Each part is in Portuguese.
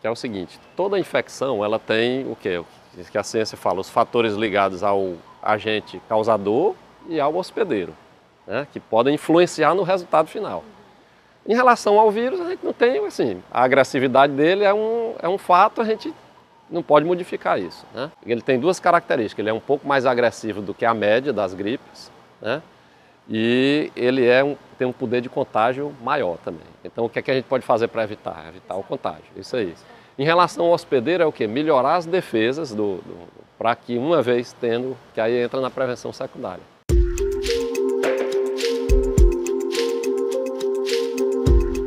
que é o seguinte, toda infecção ela tem o que? que a ciência fala, os fatores ligados ao agente causador e ao hospedeiro, né, que podem influenciar no resultado final. Em relação ao vírus, a gente não tem, assim, a agressividade dele é um, é um fato, a gente não pode modificar isso. Né? Ele tem duas características, ele é um pouco mais agressivo do que a média das gripes, né? E ele é um, tem um poder de contágio maior também. Então, o que, é que a gente pode fazer para evitar? Evitar o contágio, isso aí. Em relação ao hospedeiro, é o quê? Melhorar as defesas do, do para que, uma vez tendo, que aí entra na prevenção secundária.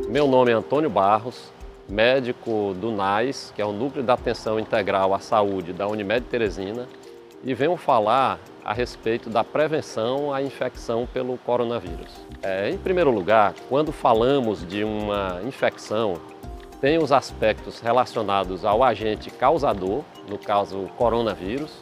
Meu nome é Antônio Barros, médico do NAIS, que é o Núcleo de Atenção Integral à Saúde da Unimed Teresina, e venho falar a respeito da prevenção à infecção pelo coronavírus. É, em primeiro lugar, quando falamos de uma infecção, tem os aspectos relacionados ao agente causador, no caso o coronavírus,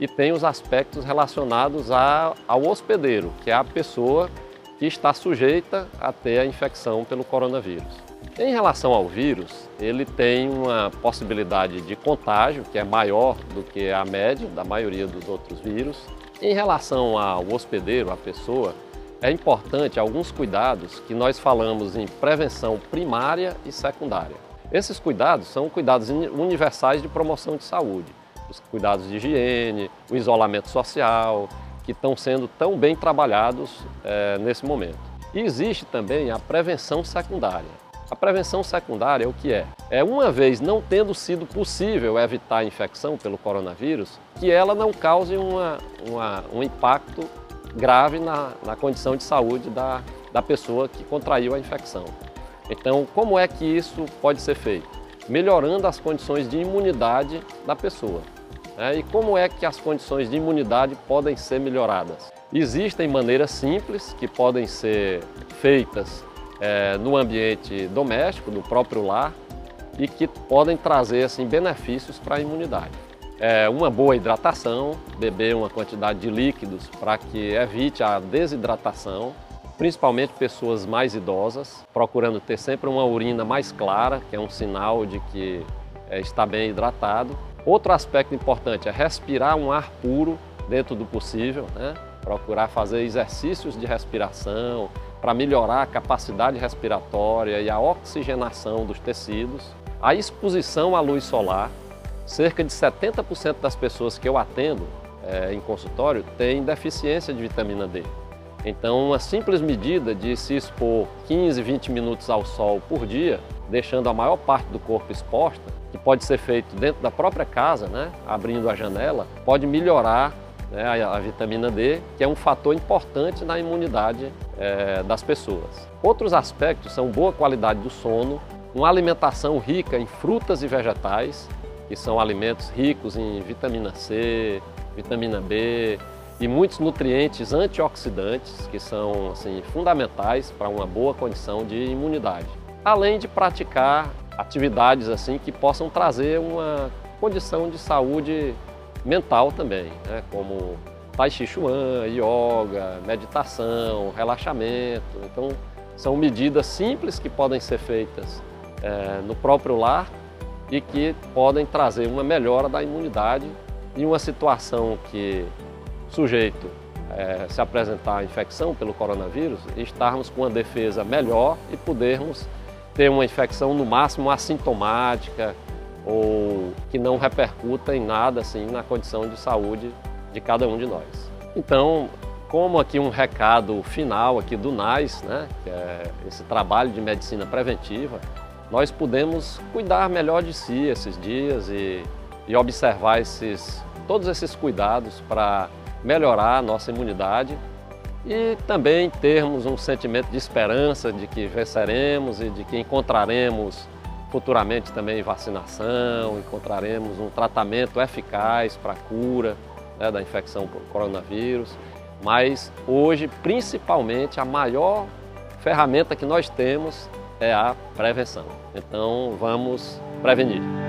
e tem os aspectos relacionados a, ao hospedeiro, que é a pessoa que está sujeita a ter a infecção pelo coronavírus. Em relação ao vírus, ele tem uma possibilidade de contágio que é maior do que a média da maioria dos outros vírus. Em relação ao hospedeiro, a pessoa, é importante alguns cuidados que nós falamos em prevenção primária e secundária. Esses cuidados são cuidados universais de promoção de saúde, os cuidados de higiene, o isolamento social, que estão sendo tão bem trabalhados é, nesse momento. E existe também a prevenção secundária. A prevenção secundária é o que é? É uma vez não tendo sido possível evitar a infecção pelo coronavírus, que ela não cause uma, uma, um impacto grave na, na condição de saúde da, da pessoa que contraiu a infecção. Então, como é que isso pode ser feito? Melhorando as condições de imunidade da pessoa. Né? E como é que as condições de imunidade podem ser melhoradas? Existem maneiras simples que podem ser feitas é, no ambiente doméstico, no próprio lar, e que podem trazer assim, benefícios para a imunidade é, uma boa hidratação, beber uma quantidade de líquidos para que evite a desidratação, principalmente pessoas mais idosas, procurando ter sempre uma urina mais clara, que é um sinal de que é, está bem hidratado. Outro aspecto importante é respirar um ar puro dentro do possível, né? procurar fazer exercícios de respiração para melhorar a capacidade respiratória e a oxigenação dos tecidos. A exposição à luz solar, Cerca de 70% das pessoas que eu atendo é, em consultório têm deficiência de vitamina D. Então, uma simples medida de se expor 15, 20 minutos ao sol por dia, deixando a maior parte do corpo exposta, que pode ser feito dentro da própria casa, né, abrindo a janela, pode melhorar né, a, a, vitamina D, que é um fator importante na imunidade é, das pessoas. Outros aspectos são boa qualidade do sono, uma alimentação rica em frutas e vegetais, que são alimentos ricos em vitamina C, vitamina B e muitos nutrientes antioxidantes que são assim, fundamentais para uma boa condição de imunidade. Além de praticar atividades assim que possam trazer uma condição de saúde mental também, né? como Tai Chi Chuan, yoga, meditação, relaxamento. Então, são medidas simples que podem ser feitas é, no próprio lar e que podem trazer uma melhora da imunidade em uma situação que o sujeito é, se apresentar a infecção pelo coronavírus, estarmos com uma defesa melhor e podermos ter uma infecção no máximo assintomática ou que não repercuta em nada assim na condição de saúde de cada um de nós. Então, como aqui um recado final aqui do NAIS, né, que é esse trabalho de medicina preventiva, nós podemos cuidar melhor de si esses dias e, e observar esses, todos esses cuidados para melhorar a nossa imunidade e também termos um sentimento de esperança de que venceremos e de que encontraremos futuramente também vacinação, encontraremos um tratamento eficaz para a cura né, da infecção por coronavírus. Mas hoje, principalmente, a maior ferramenta que nós temos é a prevenção. Então vamos prevenir.